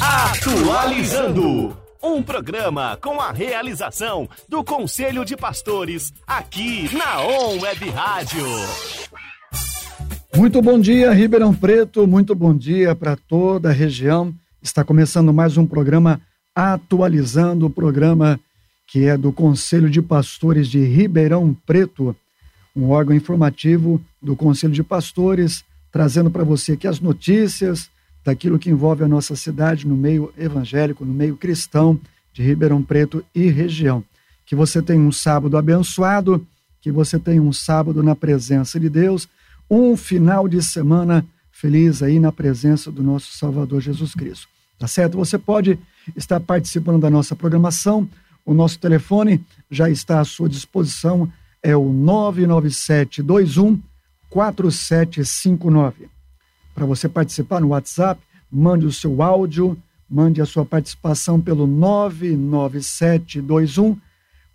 Atualizando. Um programa com a realização do Conselho de Pastores, aqui na On Web Rádio. Muito bom dia, Ribeirão Preto, muito bom dia para toda a região. Está começando mais um programa Atualizando, o programa que é do Conselho de Pastores de Ribeirão Preto, um órgão informativo do Conselho de Pastores, trazendo para você aqui as notícias, daquilo que envolve a nossa cidade no meio evangélico, no meio cristão de Ribeirão Preto e região. Que você tenha um sábado abençoado, que você tenha um sábado na presença de Deus, um final de semana feliz aí na presença do nosso Salvador Jesus Cristo. Tá certo? Você pode estar participando da nossa programação. O nosso telefone já está à sua disposição, é o 99721 4759 para você participar no WhatsApp, mande o seu áudio, mande a sua participação pelo 99721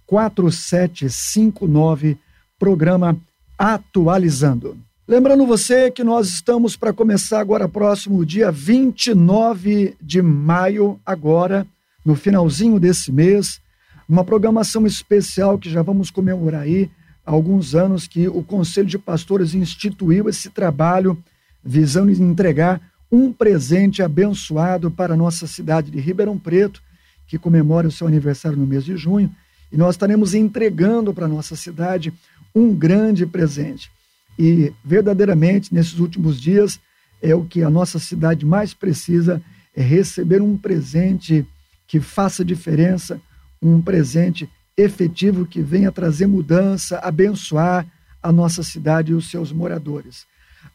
4759, programa Atualizando. Lembrando você que nós estamos para começar agora próximo dia 29 de maio, agora, no finalzinho desse mês, uma programação especial que já vamos comemorar aí alguns anos que o Conselho de Pastores instituiu esse trabalho visando entregar um presente abençoado para a nossa cidade de Ribeirão Preto, que comemora o seu aniversário no mês de junho, e nós estaremos entregando para a nossa cidade um grande presente. E verdadeiramente, nesses últimos dias, é o que a nossa cidade mais precisa é receber um presente que faça diferença, um presente efetivo que venha trazer mudança, abençoar a nossa cidade e os seus moradores.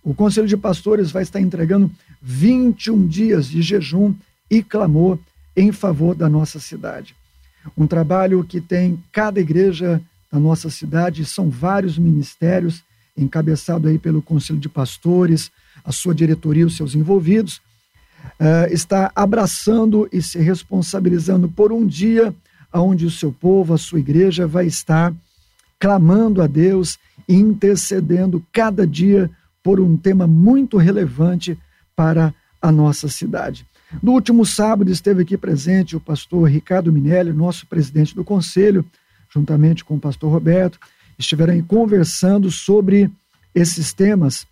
O Conselho de Pastores vai estar entregando 21 dias de jejum e clamor em favor da nossa cidade. Um trabalho que tem cada igreja da nossa cidade, são vários ministérios, encabeçado aí pelo Conselho de Pastores, a sua diretoria, os seus envolvidos, uh, está abraçando e se responsabilizando por um dia onde o seu povo, a sua igreja, vai estar clamando a Deus e intercedendo cada dia por um tema muito relevante para a nossa cidade. No último sábado esteve aqui presente o pastor Ricardo Minelli, nosso presidente do conselho, juntamente com o pastor Roberto, estiveram conversando sobre esses temas.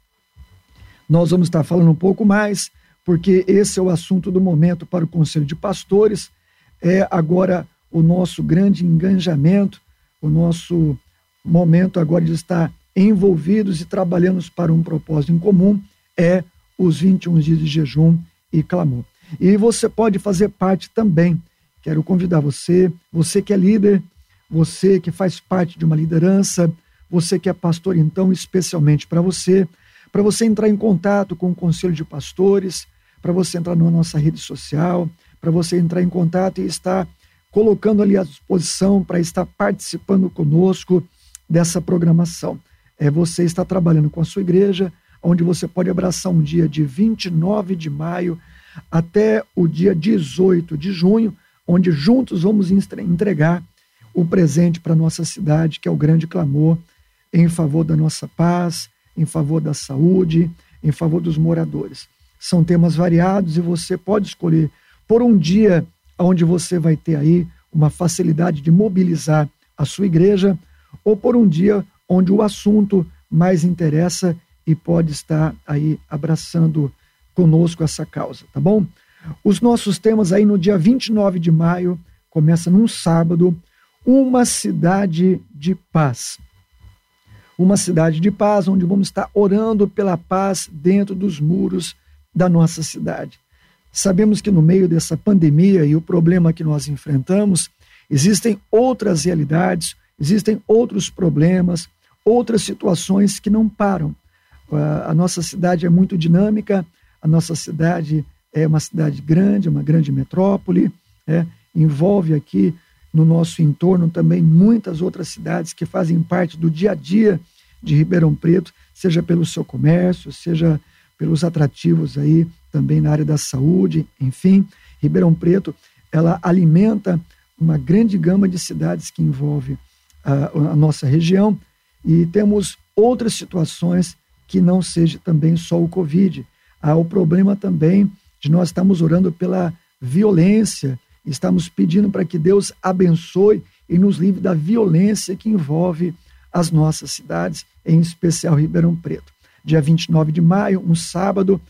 Nós vamos estar falando um pouco mais, porque esse é o assunto do momento para o Conselho de Pastores. É agora o nosso grande engajamento, o nosso momento agora de estar envolvidos e trabalhando para um propósito em comum, é os 21 dias de jejum e clamor. E você pode fazer parte também. Quero convidar você, você que é líder, você que faz parte de uma liderança, você que é pastor, então, especialmente para você, para você entrar em contato com o Conselho de Pastores, para você entrar na nossa rede social, para você entrar em contato e estar colocando ali à disposição para estar participando conosco dessa programação é você estar trabalhando com a sua igreja, onde você pode abraçar um dia de 29 de maio até o dia 18 de junho, onde juntos vamos entregar o presente para nossa cidade, que é o grande clamor em favor da nossa paz, em favor da saúde, em favor dos moradores. São temas variados e você pode escolher por um dia onde você vai ter aí uma facilidade de mobilizar a sua igreja, ou por um dia onde o assunto mais interessa e pode estar aí abraçando conosco essa causa, tá bom? Os nossos temas aí no dia 29 de maio, começa num sábado, uma cidade de paz. Uma cidade de paz, onde vamos estar orando pela paz dentro dos muros da nossa cidade. Sabemos que no meio dessa pandemia e o problema que nós enfrentamos, existem outras realidades, existem outros problemas, outras situações que não param. A nossa cidade é muito dinâmica, a nossa cidade é uma cidade grande, uma grande metrópole, é, envolve aqui no nosso entorno também muitas outras cidades que fazem parte do dia a dia de Ribeirão Preto, seja pelo seu comércio, seja pelos atrativos aí também na área da saúde, enfim, Ribeirão Preto, ela alimenta uma grande gama de cidades que envolve a, a nossa região, e temos outras situações que não seja também só o Covid. Há o problema também de nós estarmos orando pela violência. Estamos pedindo para que Deus abençoe e nos livre da violência que envolve as nossas cidades, em especial Ribeirão Preto. Dia 29 de maio, um sábado,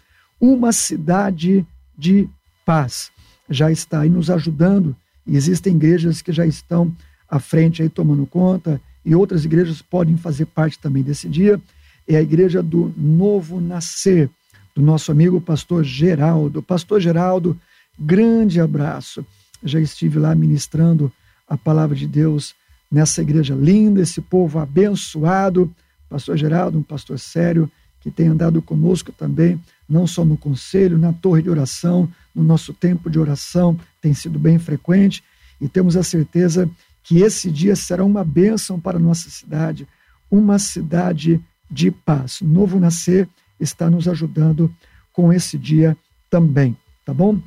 uma cidade de paz. Já está aí nos ajudando e existem igrejas que já estão à frente aí tomando conta e outras igrejas podem fazer parte também desse dia. É a igreja do Novo Nascer, do nosso amigo pastor Geraldo. Pastor Geraldo, grande abraço. Já estive lá ministrando a palavra de Deus nessa igreja linda, esse povo abençoado. Pastor Geraldo, um pastor sério, que tem andado conosco também, não só no conselho, na torre de oração, no nosso tempo de oração, tem sido bem frequente, e temos a certeza que esse dia será uma bênção para nossa cidade, uma cidade de paz. Novo Nascer está nos ajudando com esse dia também, tá bom?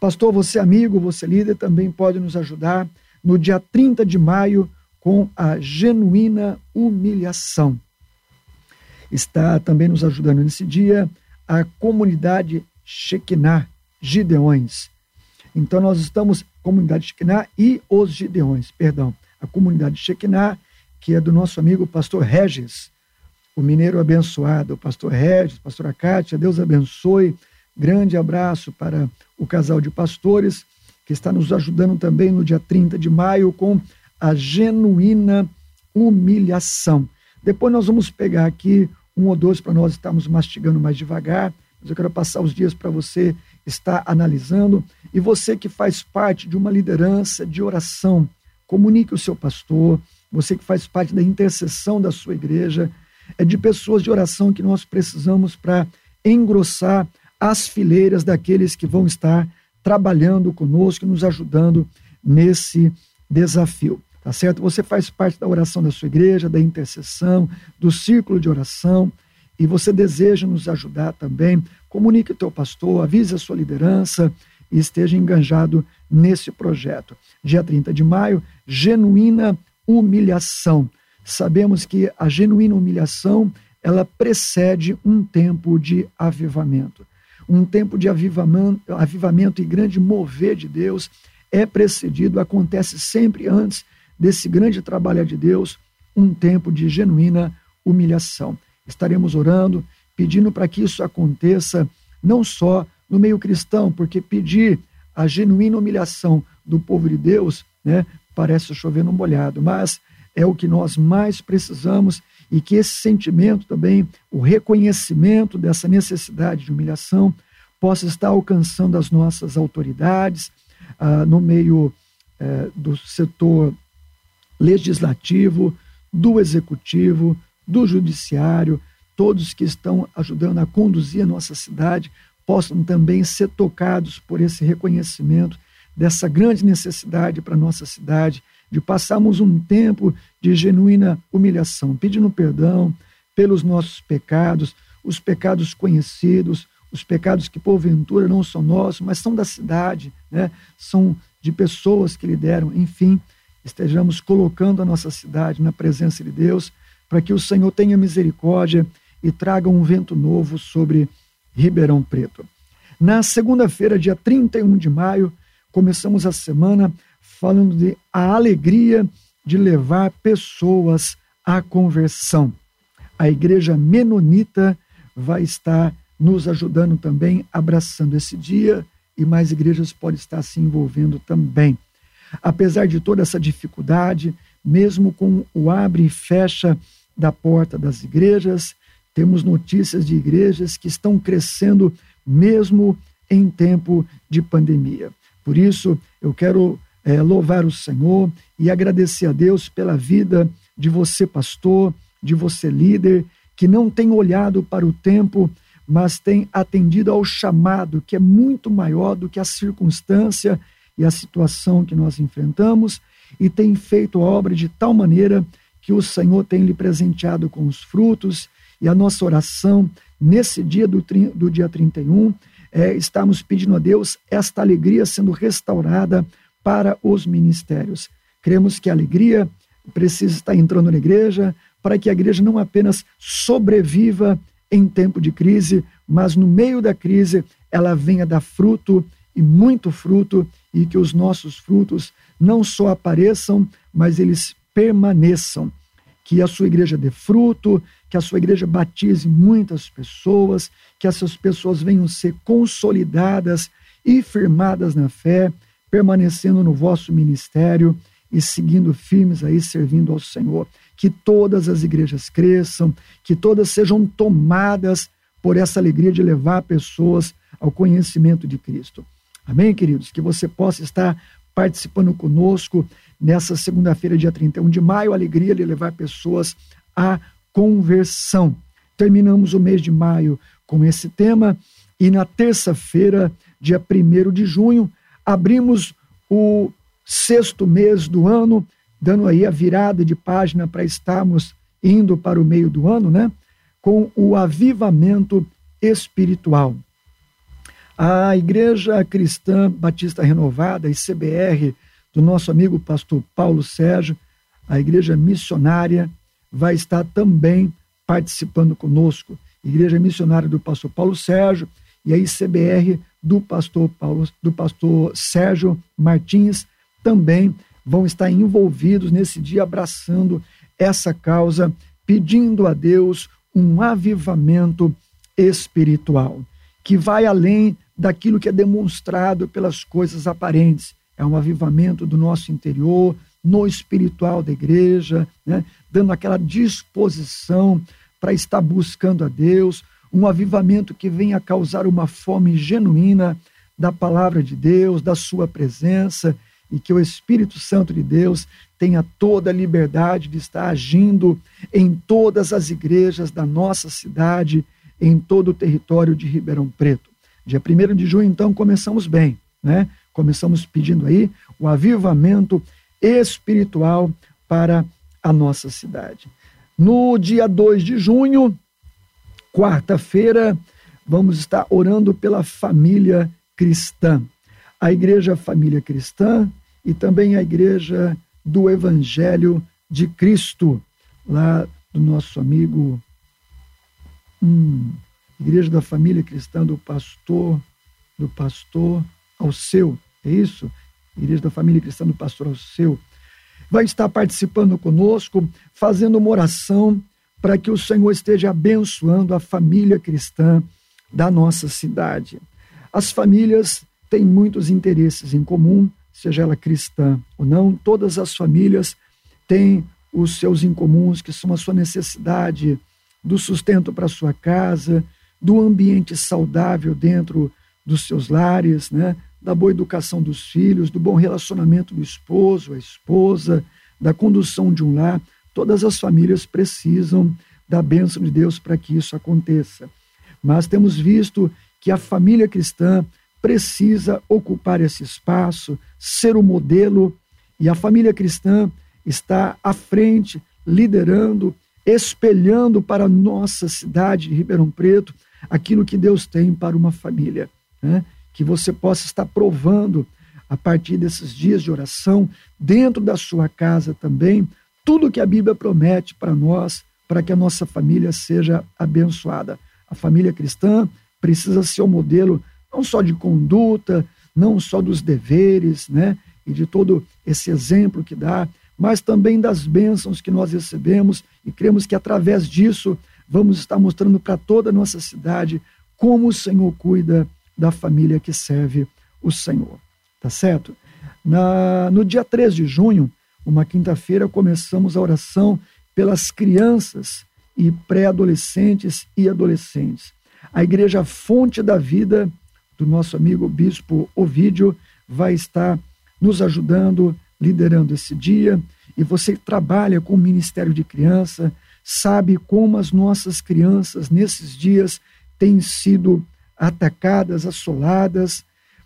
Pastor, você amigo, você líder, também pode nos ajudar no dia 30 de maio com a genuína humilhação. Está também nos ajudando nesse dia a comunidade Shekinah Gideões. Então nós estamos, comunidade Shekinah e os Gideões, perdão, a comunidade Shekinah, que é do nosso amigo pastor Regis, o mineiro abençoado, o pastor Regis, pastora Kátia, Deus abençoe. Grande abraço para o casal de pastores que está nos ajudando também no dia 30 de maio com a genuína humilhação. Depois nós vamos pegar aqui um ou dois para nós estarmos mastigando mais devagar, mas eu quero passar os dias para você estar analisando. E você que faz parte de uma liderança de oração, comunique o seu pastor, você que faz parte da intercessão da sua igreja, é de pessoas de oração que nós precisamos para engrossar as fileiras daqueles que vão estar trabalhando conosco, nos ajudando nesse desafio. Tá certo? Você faz parte da oração da sua igreja, da intercessão, do círculo de oração, e você deseja nos ajudar também, comunique o teu pastor, avise a sua liderança e esteja enganjado nesse projeto. Dia 30 de maio, genuína humilhação. Sabemos que a genuína humilhação, ela precede um tempo de avivamento. Um tempo de avivamento, avivamento e grande mover de Deus é precedido, acontece sempre antes desse grande trabalho de Deus, um tempo de genuína humilhação. Estaremos orando, pedindo para que isso aconteça não só no meio cristão, porque pedir a genuína humilhação do povo de Deus, né, parece chover no molhado, mas é o que nós mais precisamos e que esse sentimento também, o reconhecimento dessa necessidade de humilhação, possa estar alcançando as nossas autoridades ah, no meio eh, do setor legislativo, do executivo, do judiciário, todos que estão ajudando a conduzir a nossa cidade possam também ser tocados por esse reconhecimento dessa grande necessidade para nossa cidade, de passarmos um tempo de genuína humilhação, pedindo perdão pelos nossos pecados, os pecados conhecidos, os pecados que porventura não são nossos, mas são da cidade, né? são de pessoas que lideram, enfim, estejamos colocando a nossa cidade na presença de Deus, para que o Senhor tenha misericórdia e traga um vento novo sobre Ribeirão Preto. Na segunda-feira, dia 31 de maio, começamos a semana falando de a alegria de levar pessoas à conversão. A igreja menonita vai estar nos ajudando também, abraçando esse dia, e mais igrejas podem estar se envolvendo também. Apesar de toda essa dificuldade, mesmo com o abre e fecha da porta das igrejas, temos notícias de igrejas que estão crescendo mesmo em tempo de pandemia. Por isso, eu quero é, louvar o Senhor e agradecer a Deus pela vida de você, pastor, de você, líder, que não tem olhado para o tempo, mas tem atendido ao chamado, que é muito maior do que a circunstância e a situação que nós enfrentamos e tem feito a obra de tal maneira que o Senhor tem lhe presenteado com os frutos e a nossa oração nesse dia do, do dia 31 é estamos pedindo a Deus esta alegria sendo restaurada para os ministérios. Cremos que a alegria precisa estar entrando na igreja para que a igreja não apenas sobreviva em tempo de crise, mas no meio da crise ela venha dar fruto e muito fruto e que os nossos frutos não só apareçam, mas eles permaneçam. Que a sua igreja dê fruto, que a sua igreja batize muitas pessoas, que essas pessoas venham ser consolidadas e firmadas na fé, permanecendo no vosso ministério e seguindo firmes aí, servindo ao Senhor. Que todas as igrejas cresçam, que todas sejam tomadas por essa alegria de levar pessoas ao conhecimento de Cristo. Amém, queridos? Que você possa estar participando conosco nessa segunda-feira, dia 31 de maio, alegria de levar pessoas à conversão. Terminamos o mês de maio com esse tema e na terça-feira, dia 1 de junho, abrimos o sexto mês do ano, dando aí a virada de página para estarmos indo para o meio do ano, né? Com o avivamento espiritual. A Igreja Cristã Batista Renovada, ICBR, do nosso amigo pastor Paulo Sérgio, a Igreja Missionária, vai estar também participando conosco. Igreja Missionária do pastor Paulo Sérgio e a ICBR do pastor Paulo, do pastor Sérgio Martins também vão estar envolvidos nesse dia abraçando essa causa, pedindo a Deus um avivamento espiritual que vai além daquilo que é demonstrado pelas coisas aparentes. É um avivamento do nosso interior, no espiritual da igreja, né? dando aquela disposição para estar buscando a Deus, um avivamento que venha causar uma fome genuína da palavra de Deus, da sua presença, e que o Espírito Santo de Deus tenha toda a liberdade de estar agindo em todas as igrejas da nossa cidade, em todo o território de Ribeirão Preto. Dia 1 de junho, então, começamos bem, né? Começamos pedindo aí o avivamento espiritual para a nossa cidade. No dia 2 de junho, quarta-feira, vamos estar orando pela família cristã. A Igreja Família Cristã e também a Igreja do Evangelho de Cristo, lá do nosso amigo hum, Igreja da Família Cristã do Pastor, do Pastor ao seu, é isso? Igreja da Família Cristã do Pastor ao seu. Vai estar participando conosco, fazendo uma oração para que o Senhor esteja abençoando a família cristã da nossa cidade. As famílias têm muitos interesses em comum, seja ela cristã ou não, todas as famílias têm os seus incomuns, que são a sua necessidade do sustento para sua casa, do ambiente saudável dentro dos seus lares, né? Da boa educação dos filhos, do bom relacionamento do esposo, a esposa, da condução de um lar. Todas as famílias precisam da bênção de Deus para que isso aconteça. Mas temos visto que a família cristã precisa ocupar esse espaço, ser o modelo, e a família cristã está à frente, liderando, espelhando para a nossa cidade de Ribeirão Preto aquilo que Deus tem para uma família. Né? Que você possa estar provando, a partir desses dias de oração, dentro da sua casa também, tudo que a Bíblia promete para nós, para que a nossa família seja abençoada. A família cristã precisa ser o um modelo não só de conduta, não só dos deveres, né? E de todo esse exemplo que dá, mas também das bênçãos que nós recebemos e cremos que através disso vamos estar mostrando para toda a nossa cidade como o Senhor cuida da família que serve o Senhor. Tá certo? Na, no dia 3 de junho, uma quinta-feira, começamos a oração pelas crianças e pré-adolescentes e adolescentes. A Igreja Fonte da Vida, do nosso amigo Bispo Ovídio, vai estar nos ajudando, liderando esse dia. E você trabalha com o Ministério de Criança, sabe como as nossas crianças nesses dias têm sido atacadas, assoladas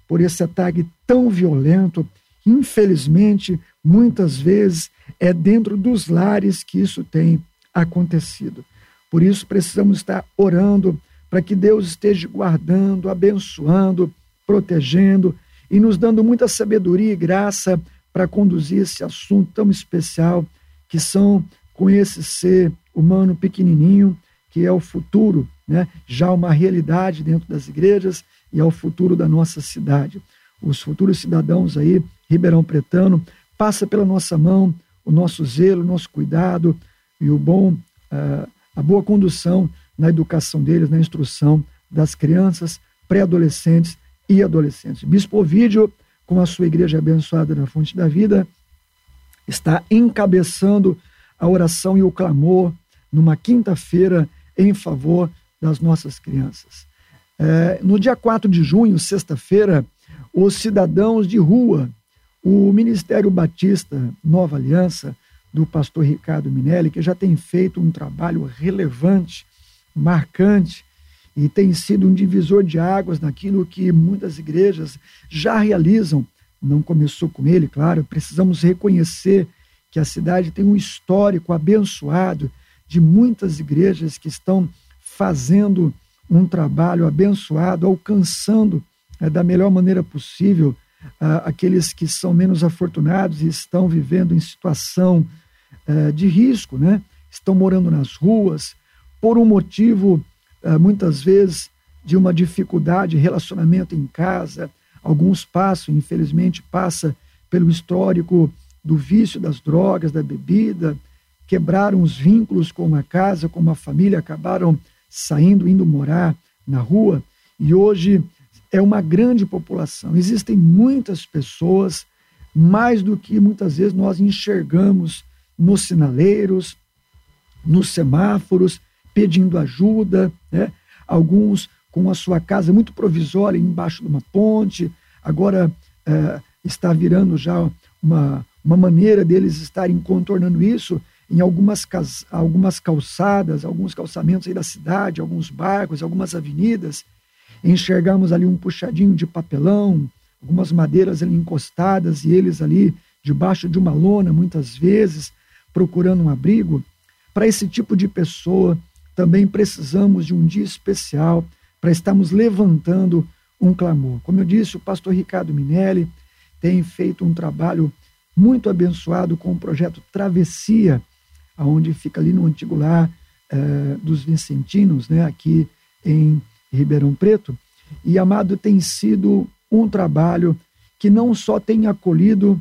por esse ataque tão violento. Infelizmente, muitas vezes é dentro dos lares que isso tem acontecido. Por isso, precisamos estar orando para que Deus esteja guardando, abençoando, protegendo e nos dando muita sabedoria e graça para conduzir esse assunto tão especial que são com esse ser humano pequenininho, que é o futuro, né? já uma realidade dentro das igrejas e é o futuro da nossa cidade. os futuros cidadãos aí, Ribeirão Pretano, passa pela nossa mão o nosso zelo, o nosso cuidado e o bom, uh, a boa condução na educação deles, na instrução das crianças, pré-adolescentes e adolescentes. Bispo Ovídio, com a sua igreja abençoada na Fonte da Vida, está encabeçando a oração e o clamor numa quinta-feira em favor das nossas crianças. É, no dia 4 de junho, sexta-feira, os cidadãos de rua, o Ministério Batista Nova Aliança, do pastor Ricardo Minelli, que já tem feito um trabalho relevante, marcante, e tem sido um divisor de águas naquilo que muitas igrejas já realizam. Não começou com ele, claro, precisamos reconhecer que a cidade tem um histórico abençoado de muitas igrejas que estão fazendo um trabalho abençoado, alcançando é, da melhor maneira possível aqueles que são menos afortunados e estão vivendo em situação uh, de risco, né? estão morando nas ruas, por um motivo, uh, muitas vezes, de uma dificuldade de relacionamento em casa. Alguns passam, infelizmente, passa pelo histórico do vício das drogas, da bebida, quebraram os vínculos com uma casa, com uma família, acabaram saindo, indo morar na rua, e hoje é uma grande população. Existem muitas pessoas, mais do que muitas vezes nós enxergamos nos sinaleiros, nos semáforos, pedindo ajuda, né? alguns com a sua casa muito provisória embaixo de uma ponte, agora é, está virando já uma, uma maneira deles estarem contornando isso em algumas, algumas calçadas, alguns calçamentos aí da cidade, alguns bairros, algumas avenidas, enxergamos ali um puxadinho de papelão, algumas madeiras ali encostadas e eles ali debaixo de uma lona, muitas vezes, procurando um abrigo. Para esse tipo de pessoa, também precisamos de um dia especial para estarmos levantando um clamor. Como eu disse, o pastor Ricardo Minelli tem feito um trabalho muito abençoado com o projeto Travessia, aonde fica ali no antigo lar eh, dos Vicentinos, né, aqui em Ribeirão Preto. E, amado, tem sido um trabalho que não só tem acolhido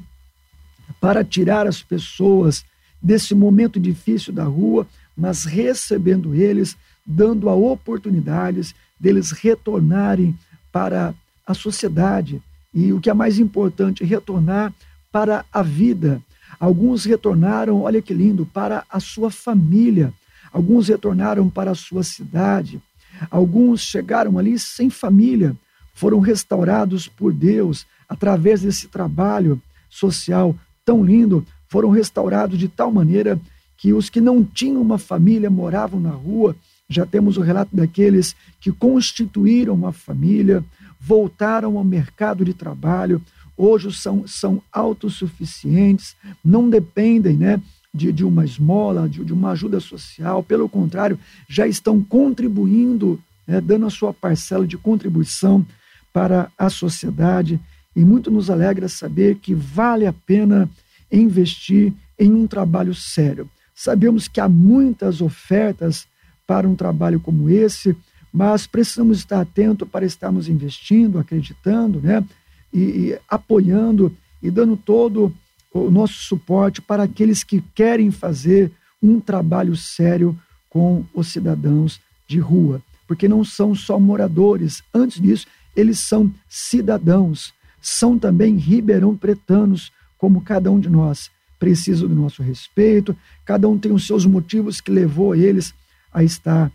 para tirar as pessoas desse momento difícil da rua, mas recebendo eles, dando a oportunidades deles retornarem para a sociedade. E o que é mais importante, retornar para a vida. Alguns retornaram, olha que lindo, para a sua família. Alguns retornaram para a sua cidade. Alguns chegaram ali sem família, foram restaurados por Deus através desse trabalho social tão lindo, foram restaurados de tal maneira que os que não tinham uma família moravam na rua. Já temos o relato daqueles que constituíram uma família, voltaram ao mercado de trabalho, hoje são, são autossuficientes, não dependem né, de, de uma esmola, de, de uma ajuda social, pelo contrário, já estão contribuindo, né, dando a sua parcela de contribuição para a sociedade. E muito nos alegra saber que vale a pena investir em um trabalho sério. Sabemos que há muitas ofertas para um trabalho como esse, mas precisamos estar atentos para estarmos investindo, acreditando, né? E, e apoiando e dando todo o nosso suporte para aqueles que querem fazer um trabalho sério com os cidadãos de rua, porque não são só moradores, antes disso, eles são cidadãos, são também ribeirão pretanos, como cada um de nós. Precisa do nosso respeito, cada um tem os seus motivos que levou eles a estar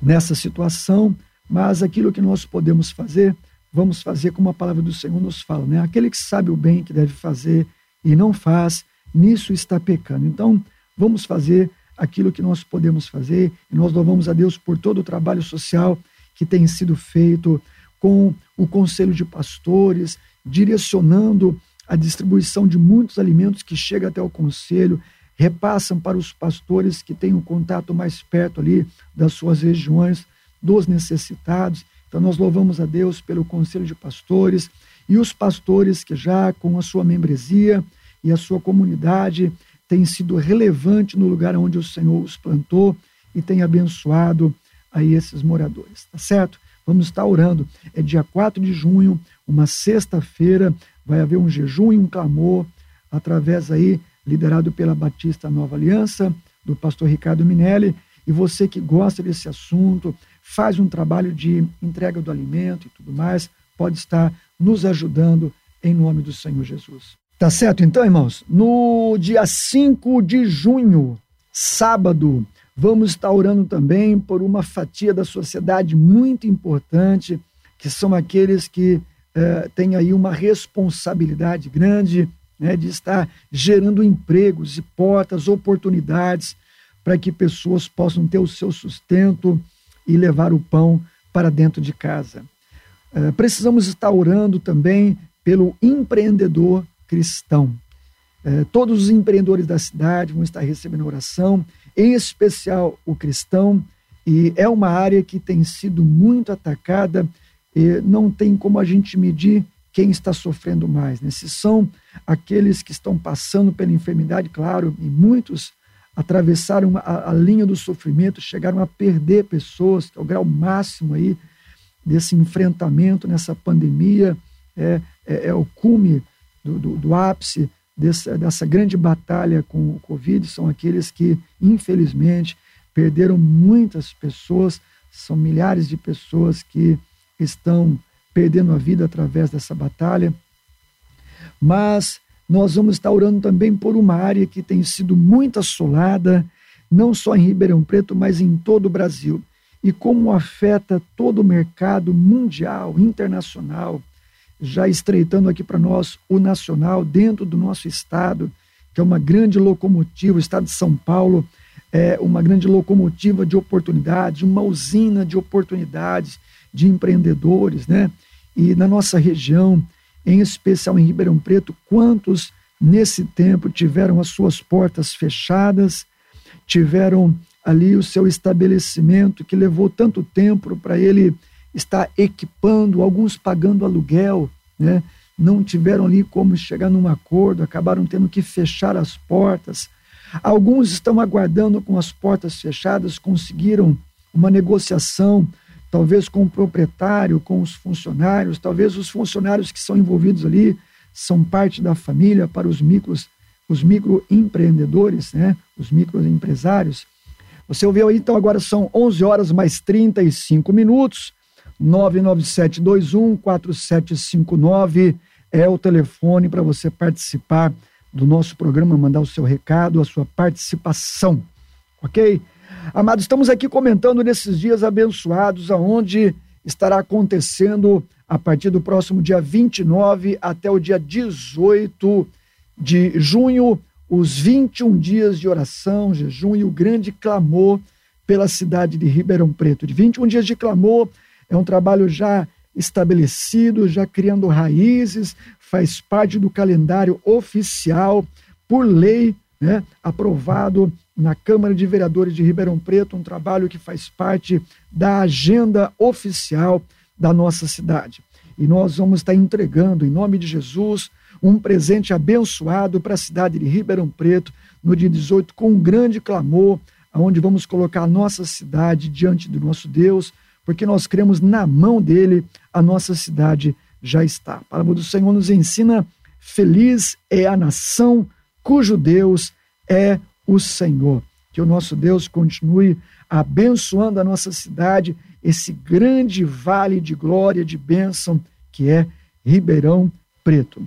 nessa situação, mas aquilo que nós podemos fazer vamos fazer como a palavra do Senhor nos fala, né? Aquele que sabe o bem que deve fazer e não faz, nisso está pecando. Então, vamos fazer aquilo que nós podemos fazer e nós louvamos a Deus por todo o trabalho social que tem sido feito com o conselho de pastores, direcionando a distribuição de muitos alimentos que chega até o conselho, repassam para os pastores que têm um contato mais perto ali das suas regiões, dos necessitados. Então, nós louvamos a Deus pelo Conselho de Pastores e os pastores que já, com a sua membresia e a sua comunidade, têm sido relevante no lugar onde o Senhor os plantou e tem abençoado aí esses moradores, tá certo? Vamos estar orando. É dia 4 de junho, uma sexta-feira, vai haver um jejum e um clamor através aí liderado pela Batista Nova Aliança, do pastor Ricardo Minelli, e você que gosta desse assunto, faz um trabalho de entrega do alimento e tudo mais, pode estar nos ajudando em nome do Senhor Jesus. Tá certo então, irmãos? No dia 5 de junho, sábado, vamos estar orando também por uma fatia da sociedade muito importante, que são aqueles que eh, têm aí uma responsabilidade grande né, de estar gerando empregos e portas, oportunidades para que pessoas possam ter o seu sustento e levar o pão para dentro de casa. Eh, precisamos estar orando também pelo empreendedor cristão. É, todos os empreendedores da cidade vão estar recebendo oração, em especial o cristão, e é uma área que tem sido muito atacada, e não tem como a gente medir quem está sofrendo mais. Né? Se são aqueles que estão passando pela enfermidade, claro, e muitos atravessaram a, a linha do sofrimento, chegaram a perder pessoas, que é o grau máximo aí desse enfrentamento nessa pandemia, é, é, é o cume do, do, do ápice dessa, dessa grande batalha com o Covid são aqueles que, infelizmente, perderam muitas pessoas, são milhares de pessoas que estão perdendo a vida através dessa batalha. Mas nós vamos estar orando também por uma área que tem sido muito assolada, não só em Ribeirão Preto, mas em todo o Brasil. E como afeta todo o mercado mundial, internacional, já estreitando aqui para nós o nacional dentro do nosso estado, que é uma grande locomotiva, o estado de São Paulo é uma grande locomotiva de oportunidades, uma usina de oportunidades de empreendedores, né? E na nossa região, em especial em Ribeirão Preto, quantos nesse tempo tiveram as suas portas fechadas, tiveram ali o seu estabelecimento que levou tanto tempo para ele está equipando, alguns pagando aluguel, né? não tiveram ali como chegar num acordo, acabaram tendo que fechar as portas. Alguns estão aguardando com as portas fechadas, conseguiram uma negociação, talvez com o proprietário, com os funcionários, talvez os funcionários que são envolvidos ali são parte da família para os micros, os microempreendedores, né? os microempresários. Você ouviu aí, então agora são 11 horas mais 35 minutos. 997214759 é o telefone para você participar do nosso programa, mandar o seu recado, a sua participação, ok? Amados, estamos aqui comentando nesses dias abençoados, aonde estará acontecendo a partir do próximo dia 29 até o dia 18 de junho, os 21 dias de oração, jejum e o grande clamor pela cidade de Ribeirão Preto. De 21 dias de clamor, é um trabalho já estabelecido, já criando raízes, faz parte do calendário oficial, por lei, né, aprovado na Câmara de Vereadores de Ribeirão Preto, um trabalho que faz parte da agenda oficial da nossa cidade. E nós vamos estar entregando, em nome de Jesus, um presente abençoado para a cidade de Ribeirão Preto, no dia 18, com um grande clamor, onde vamos colocar a nossa cidade diante do nosso Deus, porque nós cremos na mão dele, a nossa cidade já está. A palavra do Senhor nos ensina: feliz é a nação cujo Deus é o Senhor. Que o nosso Deus continue abençoando a nossa cidade, esse grande vale de glória, de bênção que é Ribeirão Preto.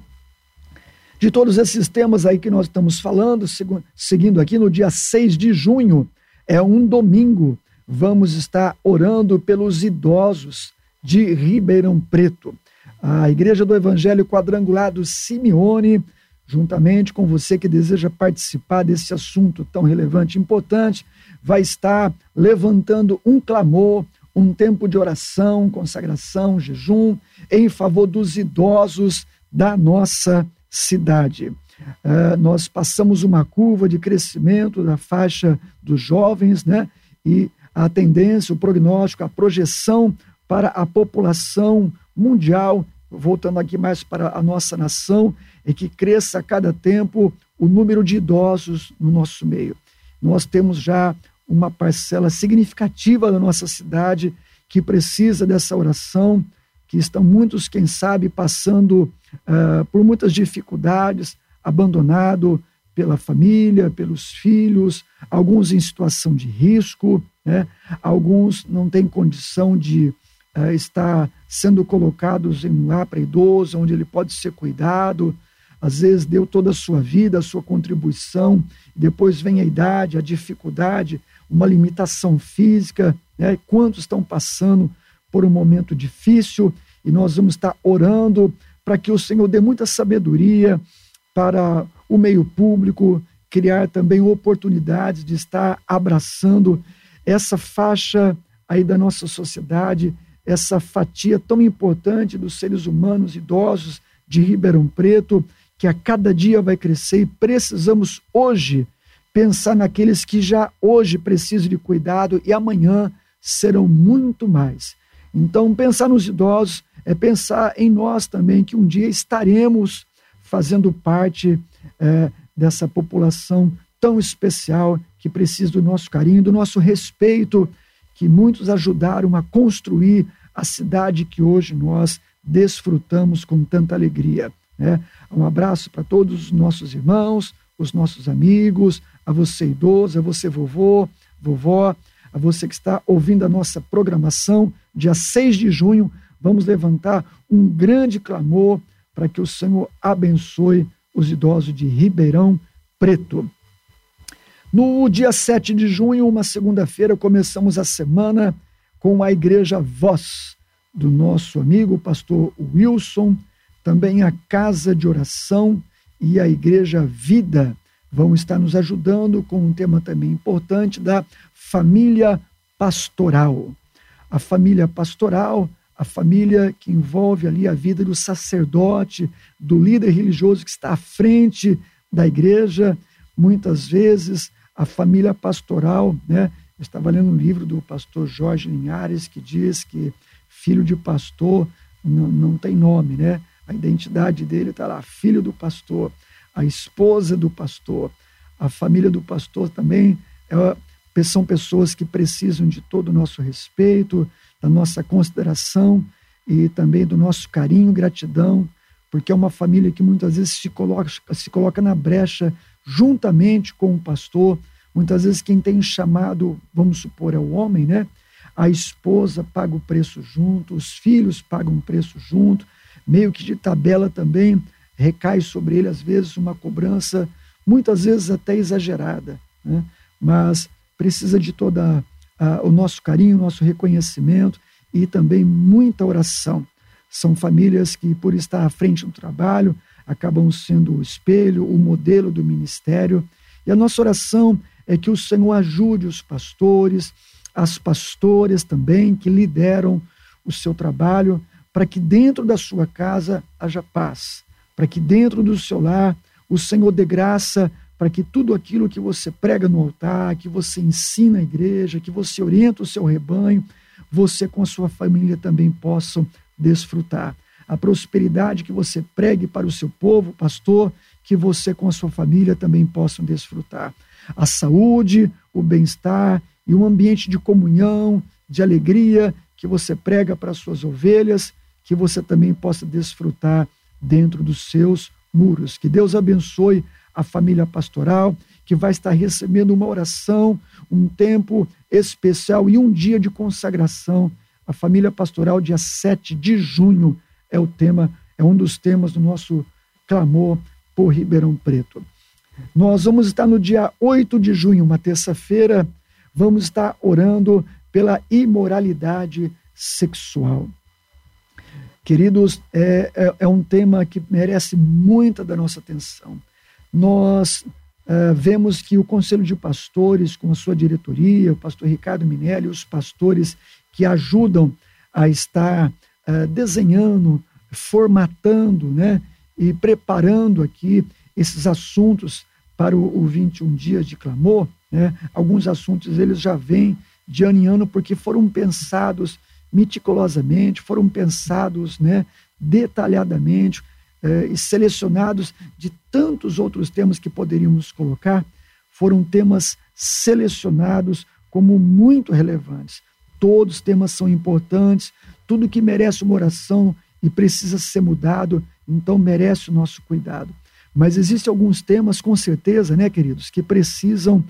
De todos esses temas aí que nós estamos falando, seguindo aqui no dia 6 de junho, é um domingo, vamos estar orando pelos idosos de Ribeirão Preto. A Igreja do Evangelho Quadrangular do Simeone, juntamente com você que deseja participar desse assunto tão relevante e importante, vai estar levantando um clamor, um tempo de oração, consagração, jejum, em favor dos idosos da nossa cidade. Uh, nós passamos uma curva de crescimento da faixa dos jovens, né? E a tendência, o prognóstico, a projeção para a população mundial, voltando aqui mais para a nossa nação, é que cresça a cada tempo o número de idosos no nosso meio. Nós temos já uma parcela significativa da nossa cidade que precisa dessa oração, que estão muitos, quem sabe, passando uh, por muitas dificuldades, abandonado pela família, pelos filhos, alguns em situação de risco, né? alguns não têm condição de uh, estar sendo colocados em um lar para idoso, onde ele pode ser cuidado, às vezes deu toda a sua vida, a sua contribuição, depois vem a idade, a dificuldade, uma limitação física, né? quantos estão passando por um momento difícil e nós vamos estar orando para que o Senhor dê muita sabedoria para o meio público, criar também oportunidades de estar abraçando essa faixa aí da nossa sociedade, essa fatia tão importante dos seres humanos idosos de Ribeirão Preto, que a cada dia vai crescer e precisamos hoje pensar naqueles que já hoje precisam de cuidado e amanhã serão muito mais. Então, pensar nos idosos é pensar em nós também, que um dia estaremos fazendo parte é, dessa população tão especial que precisa do nosso carinho, do nosso respeito, que muitos ajudaram a construir a cidade que hoje nós desfrutamos com tanta alegria. Né? Um abraço para todos os nossos irmãos, os nossos amigos, a você idoso, a você vovô, vovó, a você que está ouvindo a nossa programação, dia 6 de junho, vamos levantar um grande clamor para que o Senhor abençoe os idosos de Ribeirão Preto. No dia 7 de junho, uma segunda-feira, começamos a semana com a Igreja Voz, do nosso amigo pastor Wilson, também a Casa de Oração e a Igreja Vida vão estar nos ajudando com um tema também importante da família pastoral. A família pastoral, a família que envolve ali a vida do sacerdote, do líder religioso que está à frente da igreja, muitas vezes a família pastoral, né? Eu estava lendo um livro do pastor Jorge Linhares que diz que filho de pastor não, não tem nome, né? A identidade dele está lá, filho do pastor, a esposa do pastor, a família do pastor também é, são pessoas que precisam de todo o nosso respeito, da nossa consideração e também do nosso carinho, gratidão, porque é uma família que muitas vezes se coloca, se coloca na brecha juntamente com o pastor. Muitas vezes quem tem chamado, vamos supor, é o homem, né? A esposa paga o preço junto, os filhos pagam o preço junto, meio que de tabela também recai sobre ele, às vezes, uma cobrança, muitas vezes até exagerada, né? mas precisa de todo o nosso carinho, o nosso reconhecimento e também muita oração. São famílias que, por estar à frente do trabalho, acabam sendo o espelho, o modelo do ministério. E a nossa oração é que o Senhor ajude os pastores, as pastoras também que lideram o seu trabalho, para que dentro da sua casa haja paz, para que dentro do seu lar o Senhor dê graça para que tudo aquilo que você prega no altar, que você ensina a igreja, que você orienta o seu rebanho, você com a sua família também possam desfrutar. A prosperidade que você pregue para o seu povo, pastor, que você com a sua família também possam desfrutar. A saúde, o bem-estar e um ambiente de comunhão, de alegria que você prega para as suas ovelhas, que você também possa desfrutar dentro dos seus muros. Que Deus abençoe a família pastoral, que vai estar recebendo uma oração, um tempo especial e um dia de consagração. A família pastoral, dia 7 de junho, é o tema, é um dos temas do nosso clamor por Ribeirão Preto. Nós vamos estar no dia 8 de junho, uma terça-feira, vamos estar orando pela imoralidade sexual. Queridos, é, é, é, um tema que merece muita da nossa atenção. Nós é, vemos que o Conselho de Pastores, com a sua diretoria, o pastor Ricardo Minelli, os pastores que ajudam a estar é, desenhando, formatando né, e preparando aqui esses assuntos para o, o 21 Dias de Clamor, né, alguns assuntos eles já vêm de ano em ano porque foram pensados meticulosamente, foram pensados né, detalhadamente eh, e selecionados de tantos outros temas que poderíamos colocar, foram temas selecionados como muito relevantes. Todos os temas são importantes, tudo que merece uma oração e precisa ser mudado, então merece o nosso cuidado. Mas existem alguns temas, com certeza, né, queridos, que precisam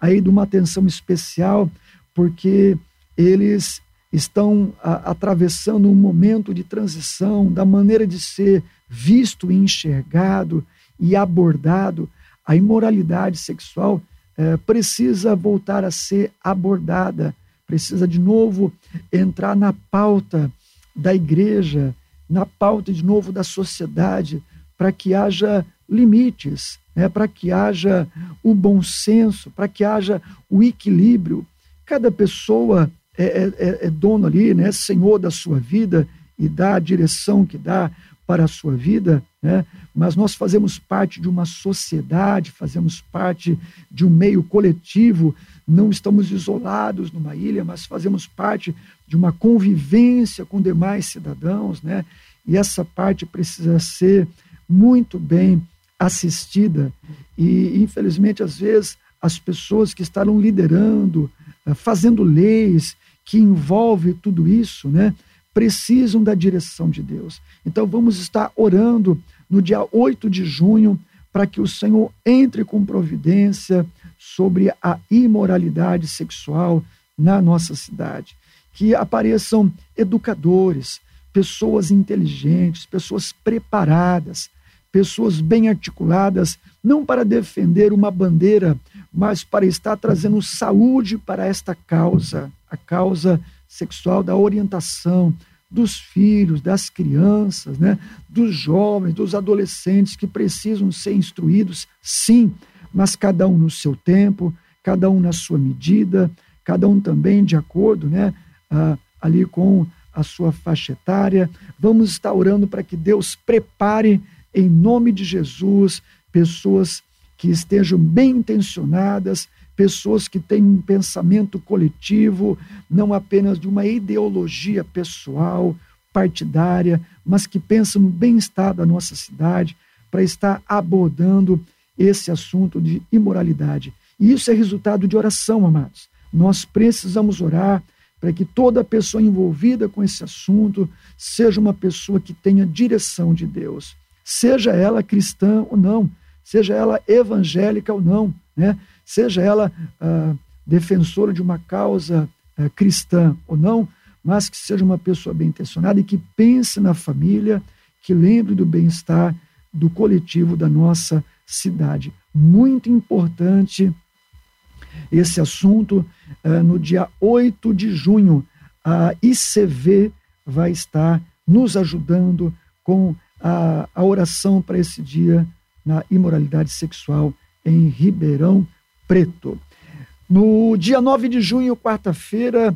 aí de uma atenção especial, porque eles estão a, atravessando um momento de transição da maneira de ser visto enxergado e abordado. A imoralidade sexual é, precisa voltar a ser abordada, precisa de novo entrar na pauta da igreja, na pauta de novo da sociedade, para que haja limites, né, para que haja o bom senso, para que haja o equilíbrio. Cada pessoa é, é, é, é dono ali, né, senhor da sua vida e dá a direção que dá para a sua vida, né? mas nós fazemos parte de uma sociedade, fazemos parte de um meio coletivo, não estamos isolados numa ilha, mas fazemos parte de uma convivência com demais cidadãos, né? e essa parte precisa ser muito bem assistida. E, infelizmente, às vezes, as pessoas que estarão liderando, eh, fazendo leis que envolvem tudo isso, né? precisam da direção de Deus. Então vamos estar orando no dia 8 de junho para que o Senhor entre com providência sobre a imoralidade sexual na nossa cidade. Que apareçam educadores, pessoas inteligentes, pessoas preparadas, pessoas bem articuladas, não para defender uma bandeira, mas para estar trazendo saúde para esta causa, a causa sexual, da orientação dos filhos, das crianças, né, dos jovens, dos adolescentes que precisam ser instruídos, sim, mas cada um no seu tempo, cada um na sua medida, cada um também de acordo, né, ah, ali com a sua faixa etária. Vamos estar orando para que Deus prepare, em nome de Jesus, pessoas que estejam bem intencionadas, pessoas que têm um pensamento coletivo, não apenas de uma ideologia pessoal, partidária, mas que pensam no bem-estar da nossa cidade, para estar abordando esse assunto de imoralidade. E isso é resultado de oração, amados. Nós precisamos orar para que toda pessoa envolvida com esse assunto seja uma pessoa que tenha direção de Deus, seja ela cristã ou não, seja ela evangélica ou não, né? seja ela ah, defensora de uma causa ah, cristã ou não, mas que seja uma pessoa bem intencionada e que pense na família, que lembre do bem-estar do coletivo da nossa cidade. Muito importante esse assunto. Ah, no dia 8 de junho, a ICV vai estar nos ajudando com a, a oração para esse dia na imoralidade sexual em Ribeirão Preto. No dia 9 de junho, quarta-feira,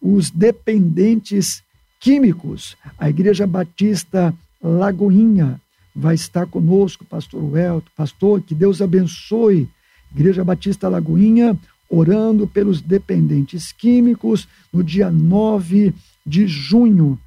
os dependentes químicos, a Igreja Batista Lagoinha, vai estar conosco, pastor Welto, pastor, que Deus abençoe. Igreja Batista Lagoinha, orando pelos dependentes químicos, no dia 9 de junho.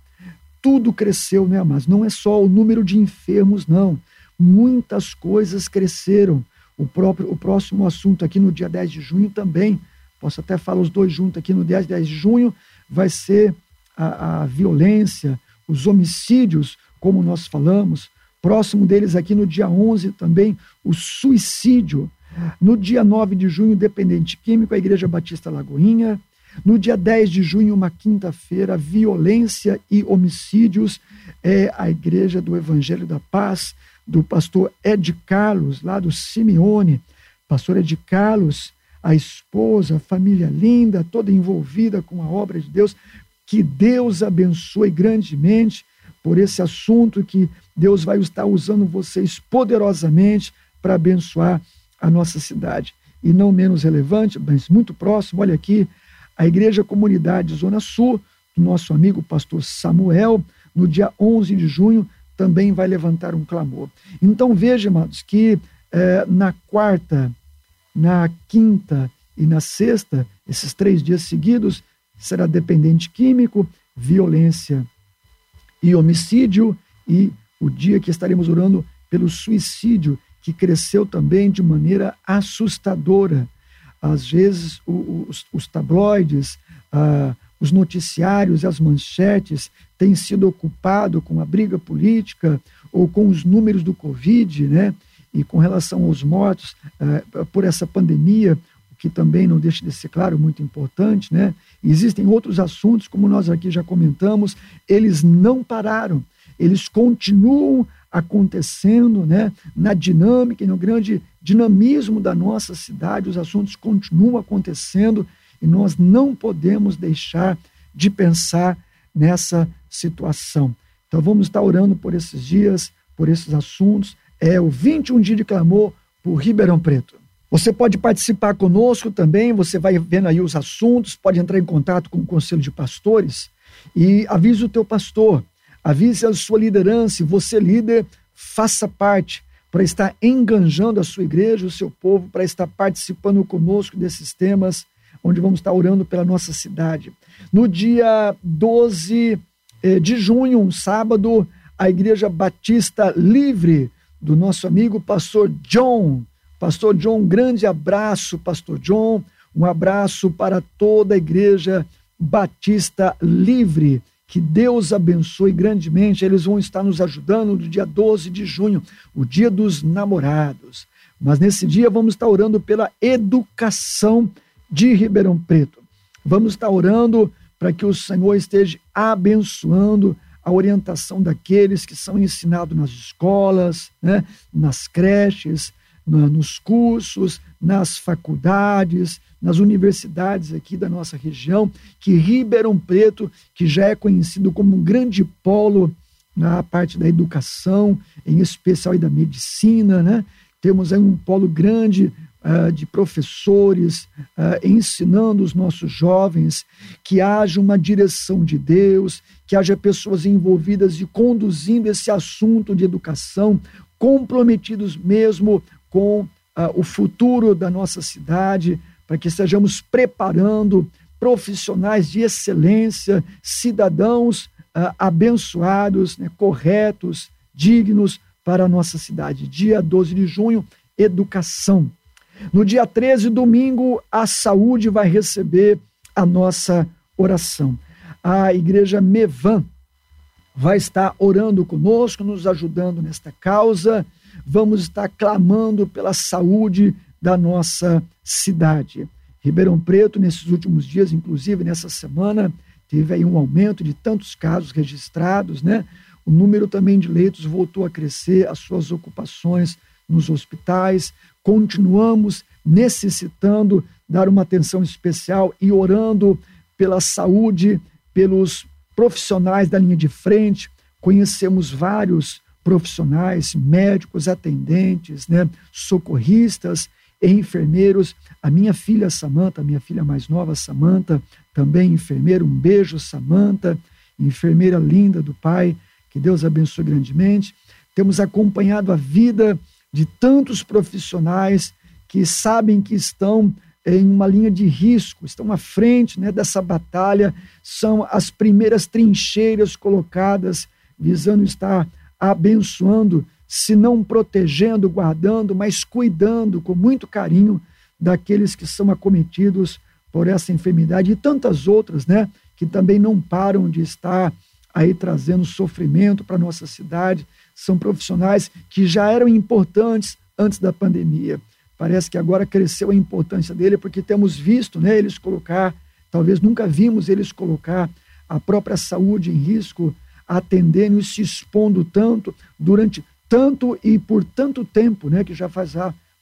Tudo cresceu, né, mas não é só o número de enfermos, não. Muitas coisas cresceram. O, próprio, o próximo assunto aqui no dia 10 de junho também, posso até falar os dois juntos aqui no dia 10 de junho, vai ser a, a violência, os homicídios, como nós falamos. Próximo deles aqui no dia 11 também, o suicídio. No dia 9 de junho, Dependente Químico, a Igreja Batista Lagoinha. No dia 10 de junho, uma quinta-feira, violência e homicídios, é a Igreja do Evangelho da Paz do pastor Ed Carlos, lá do Simeone. Pastor Ed Carlos, a esposa, a família linda, toda envolvida com a obra de Deus. Que Deus abençoe grandemente por esse assunto que Deus vai estar usando vocês poderosamente para abençoar a nossa cidade. E não menos relevante, mas muito próximo, olha aqui, a Igreja Comunidade Zona Sul, do nosso amigo pastor Samuel, no dia 11 de junho, também vai levantar um clamor. Então veja, amados, que é, na quarta, na quinta e na sexta, esses três dias seguidos, será dependente químico, violência e homicídio, e o dia que estaremos orando pelo suicídio, que cresceu também de maneira assustadora. Às vezes, os, os tabloides, ah, os noticiários, as manchetes têm sido ocupado com a briga política ou com os números do Covid, né? E com relação aos mortos uh, por essa pandemia, que também não deixa de ser claro, muito importante, né? Existem outros assuntos, como nós aqui já comentamos, eles não pararam, eles continuam acontecendo, né? Na dinâmica e no grande dinamismo da nossa cidade, os assuntos continuam acontecendo e nós não podemos deixar de pensar nessa situação. Então vamos estar orando por esses dias, por esses assuntos. É o 21 dia de clamor por Ribeirão Preto. Você pode participar conosco também, você vai vendo aí os assuntos, pode entrar em contato com o Conselho de Pastores e avise o teu pastor, avise a sua liderança, você líder, faça parte para estar enganjando a sua igreja, o seu povo, para estar participando conosco desses temas, onde vamos estar orando pela nossa cidade. No dia 12 eh, de junho, um sábado, a Igreja Batista Livre, do nosso amigo pastor John. Pastor John, um grande abraço, pastor John. Um abraço para toda a Igreja Batista Livre. Que Deus abençoe grandemente. Eles vão estar nos ajudando no dia 12 de junho, o dia dos namorados. Mas nesse dia vamos estar orando pela educação de Ribeirão Preto. Vamos estar orando para que o Senhor esteja abençoando a orientação daqueles que são ensinados nas escolas, né, nas creches, nos cursos, nas faculdades, nas universidades aqui da nossa região, que Ribeirão Preto, que já é conhecido como um grande polo na parte da educação, em especial da medicina, né? Temos aí um polo grande uh, de professores uh, ensinando os nossos jovens que haja uma direção de Deus, que haja pessoas envolvidas e conduzindo esse assunto de educação, comprometidos mesmo com uh, o futuro da nossa cidade, para que estejamos preparando profissionais de excelência, cidadãos uh, abençoados, né, corretos, dignos para a nossa cidade. Dia 12 de junho, educação. No dia 13, domingo, a saúde vai receber a nossa oração. A igreja Mevan vai estar orando conosco, nos ajudando nesta causa. Vamos estar clamando pela saúde da nossa cidade. Ribeirão Preto, nesses últimos dias, inclusive nessa semana, teve aí um aumento de tantos casos registrados, né? O número também de leitos voltou a crescer, as suas ocupações nos hospitais, continuamos necessitando dar uma atenção especial e orando pela saúde, pelos profissionais da linha de frente. Conhecemos vários profissionais, médicos, atendentes, né, socorristas e enfermeiros. A minha filha Samanta, minha filha mais nova Samanta, também enfermeira. Um beijo, Samanta, enfermeira linda do pai. Que Deus abençoe grandemente. Temos acompanhado a vida de tantos profissionais que sabem que estão em uma linha de risco, estão à frente né, dessa batalha, são as primeiras trincheiras colocadas, visando estar abençoando, se não protegendo, guardando, mas cuidando com muito carinho daqueles que são acometidos por essa enfermidade e tantas outras, né, que também não param de estar aí trazendo sofrimento para nossa cidade, são profissionais que já eram importantes antes da pandemia. Parece que agora cresceu a importância dele porque temos visto né, eles colocar, talvez nunca vimos eles colocar a própria saúde em risco, atendendo e se expondo tanto durante tanto e por tanto tempo, né, que já faz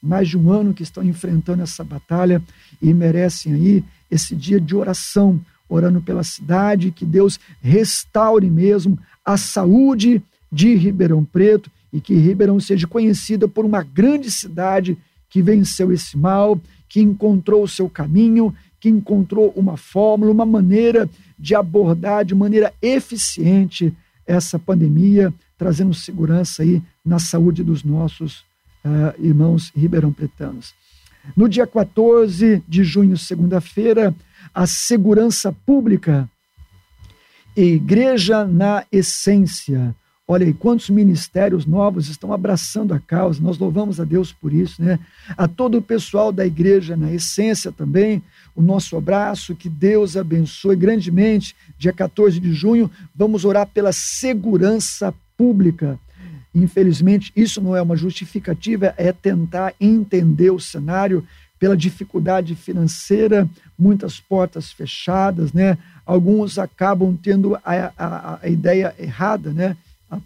mais de um ano que estão enfrentando essa batalha e merecem aí esse dia de oração, orando pela cidade, que Deus restaure mesmo a saúde de Ribeirão Preto e que Ribeirão seja conhecida por uma grande cidade que venceu esse mal, que encontrou o seu caminho, que encontrou uma fórmula, uma maneira de abordar de maneira eficiente essa pandemia, trazendo segurança aí na saúde dos nossos uh, irmãos ribeirão-pretanos. No dia 14 de junho, segunda-feira, a segurança pública, Igreja na Essência, Olha aí, quantos ministérios novos estão abraçando a causa, nós louvamos a Deus por isso, né? A todo o pessoal da igreja, na essência também, o nosso abraço, que Deus abençoe grandemente. Dia 14 de junho, vamos orar pela segurança pública. Infelizmente, isso não é uma justificativa, é tentar entender o cenário pela dificuldade financeira, muitas portas fechadas, né? Alguns acabam tendo a, a, a ideia errada, né?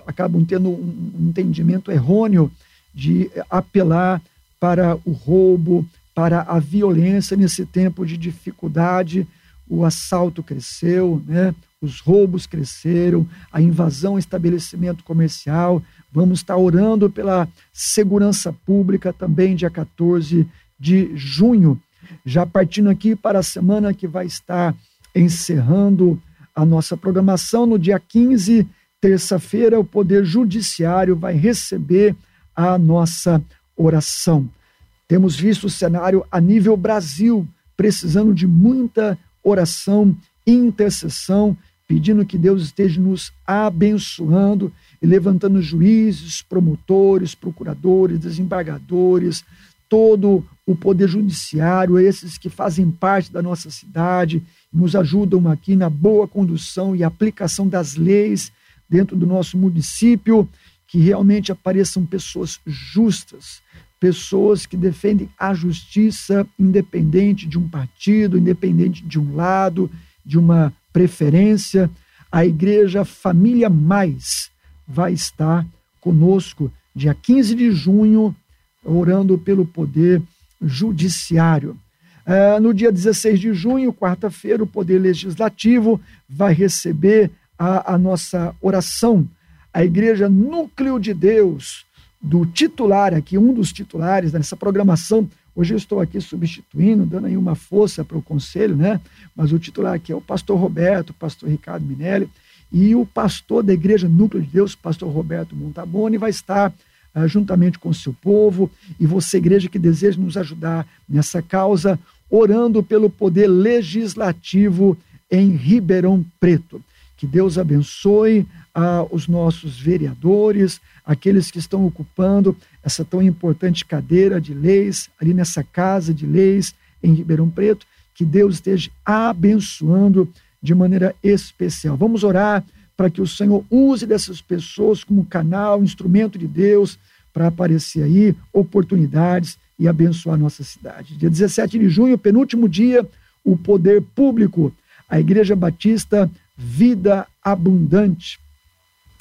Acabam tendo um entendimento errôneo de apelar para o roubo, para a violência nesse tempo de dificuldade. O assalto cresceu, né? os roubos cresceram, a invasão ao estabelecimento comercial. Vamos estar orando pela segurança pública também, dia 14 de junho. Já partindo aqui para a semana que vai estar encerrando a nossa programação, no dia 15 terça-feira, o Poder Judiciário vai receber a nossa oração. Temos visto o cenário a nível Brasil, precisando de muita oração intercessão, pedindo que Deus esteja nos abençoando e levantando juízes, promotores, procuradores, desembargadores, todo o poder judiciário, esses que fazem parte da nossa cidade, nos ajudam aqui na boa condução e aplicação das leis dentro do nosso município, que realmente apareçam pessoas justas, pessoas que defendem a justiça independente de um partido, independente de um lado, de uma preferência. A Igreja Família Mais vai estar conosco dia 15 de junho, orando pelo poder judiciário. Uh, no dia 16 de junho, quarta-feira, o Poder Legislativo vai receber a, a nossa oração. A igreja Núcleo de Deus, do titular aqui, um dos titulares nessa programação. Hoje eu estou aqui substituindo, dando aí uma força para o conselho, né? Mas o titular aqui é o pastor Roberto, o pastor Ricardo Minelli, e o pastor da igreja Núcleo de Deus, pastor Roberto Montaboni, vai estar uh, juntamente com o seu povo e você, igreja que deseja nos ajudar nessa causa, orando pelo poder legislativo em Ribeirão Preto. Que Deus abençoe ah, os nossos vereadores, aqueles que estão ocupando essa tão importante cadeira de leis, ali nessa casa de leis em Ribeirão Preto. Que Deus esteja abençoando de maneira especial. Vamos orar para que o Senhor use dessas pessoas como canal, instrumento de Deus, para aparecer aí oportunidades e abençoar nossa cidade. Dia 17 de junho, penúltimo dia, o poder público, a Igreja Batista Vida Abundante,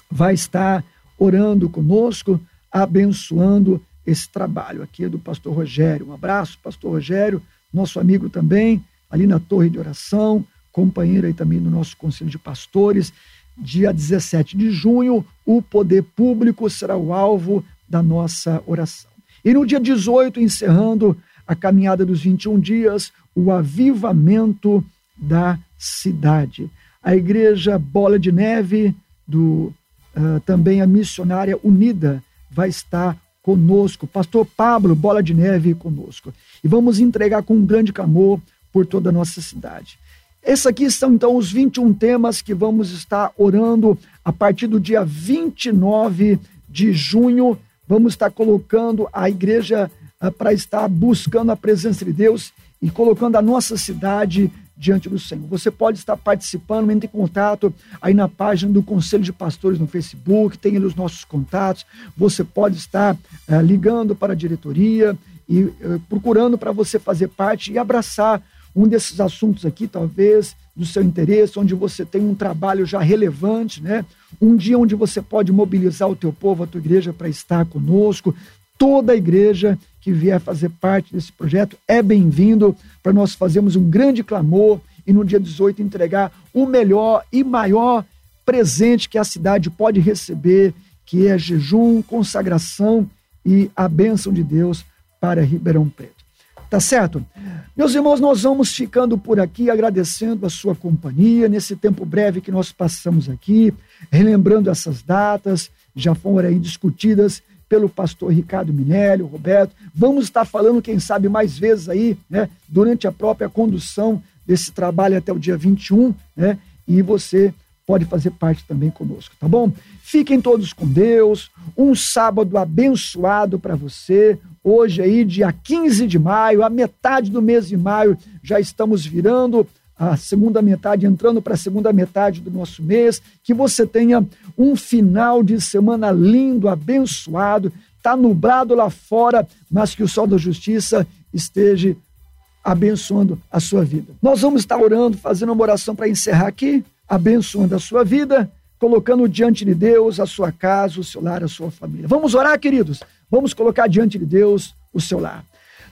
vai estar orando conosco, abençoando esse trabalho aqui é do pastor Rogério. Um abraço, pastor Rogério, nosso amigo também, ali na Torre de Oração, companheiro aí também do nosso Conselho de Pastores. Dia 17 de junho, o poder público será o alvo da nossa oração. E no dia 18, encerrando a caminhada dos 21 dias, o avivamento da cidade a Igreja Bola de Neve, do, uh, também a Missionária Unida, vai estar conosco. Pastor Pablo Bola de Neve conosco. E vamos entregar com um grande clamor por toda a nossa cidade. Esses aqui são então os 21 temas que vamos estar orando a partir do dia 29 de junho. Vamos estar colocando a igreja uh, para estar buscando a presença de Deus e colocando a nossa cidade diante do Senhor. Você pode estar participando, entre em contato aí na página do Conselho de Pastores no Facebook, tem ali os nossos contatos. Você pode estar é, ligando para a diretoria e é, procurando para você fazer parte e abraçar um desses assuntos aqui, talvez do seu interesse, onde você tem um trabalho já relevante, né? Um dia onde você pode mobilizar o teu povo, a tua igreja para estar conosco. Toda a igreja que vier fazer parte desse projeto é bem-vindo para nós fazermos um grande clamor e no dia 18 entregar o melhor e maior presente que a cidade pode receber, que é jejum, consagração e a bênção de Deus para Ribeirão Preto. Tá certo? Meus irmãos, nós vamos ficando por aqui agradecendo a sua companhia nesse tempo breve que nós passamos aqui, relembrando essas datas, já foram aí discutidas pelo pastor Ricardo Minelli, o Roberto. Vamos estar falando, quem sabe, mais vezes aí, né, durante a própria condução desse trabalho até o dia 21, né, e você pode fazer parte também conosco, tá bom? Fiquem todos com Deus. Um sábado abençoado para você. Hoje aí, dia 15 de maio, a metade do mês de maio, já estamos virando a segunda metade, entrando para a segunda metade do nosso mês. Que você tenha um final de semana lindo, abençoado. Está nublado lá fora, mas que o sol da justiça esteja abençoando a sua vida. Nós vamos estar orando, fazendo uma oração para encerrar aqui abençoando a sua vida, colocando diante de Deus a sua casa, o seu lar, a sua família. Vamos orar, queridos? Vamos colocar diante de Deus o seu lar.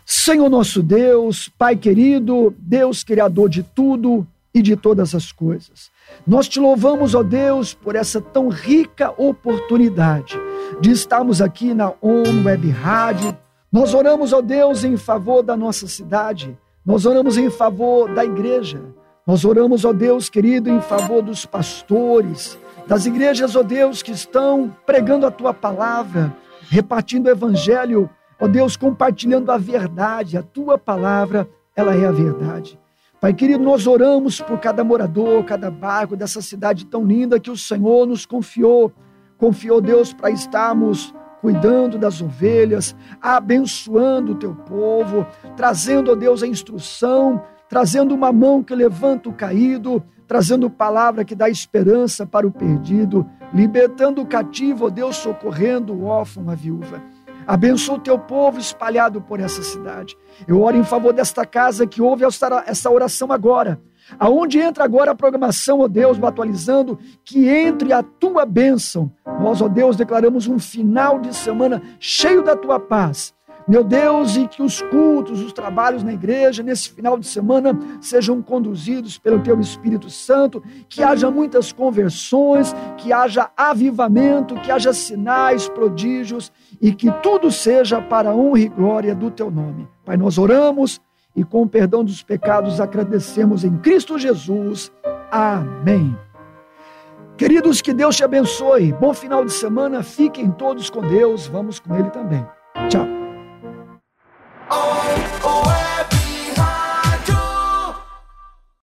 Senhor nosso Deus, Pai querido, Deus criador de tudo e de todas as coisas. Nós te louvamos, ó Deus, por essa tão rica oportunidade de estarmos aqui na ONU Web Rádio. Nós oramos, ó Deus, em favor da nossa cidade. Nós oramos em favor da igreja. Nós oramos, ó Deus querido, em favor dos pastores, das igrejas, ó Deus, que estão pregando a tua palavra, repartindo o evangelho, ó Deus, compartilhando a verdade. A tua palavra, ela é a verdade. Pai querido, nós oramos por cada morador, cada bairro dessa cidade tão linda que o Senhor nos confiou. Confiou, Deus, para estarmos cuidando das ovelhas, abençoando o teu povo, trazendo, ó Deus, a instrução, trazendo uma mão que levanta o caído, trazendo palavra que dá esperança para o perdido, libertando o cativo, ó Deus, socorrendo o órfão, a viúva. Abençoa o teu povo espalhado por essa cidade. Eu oro em favor desta casa que ouve essa oração agora. Aonde entra agora a programação, ó Deus, atualizando, que entre a tua bênção. Nós, ó Deus, declaramos um final de semana cheio da tua paz meu Deus, e que os cultos, os trabalhos na igreja, nesse final de semana, sejam conduzidos pelo Teu Espírito Santo, que haja muitas conversões, que haja avivamento, que haja sinais, prodígios e que tudo seja para a honra e glória do teu nome. Pai, nós oramos e com o perdão dos pecados agradecemos em Cristo Jesus. Amém. Queridos, que Deus te abençoe. Bom final de semana. Fiquem todos com Deus. Vamos com Ele também. Tchau.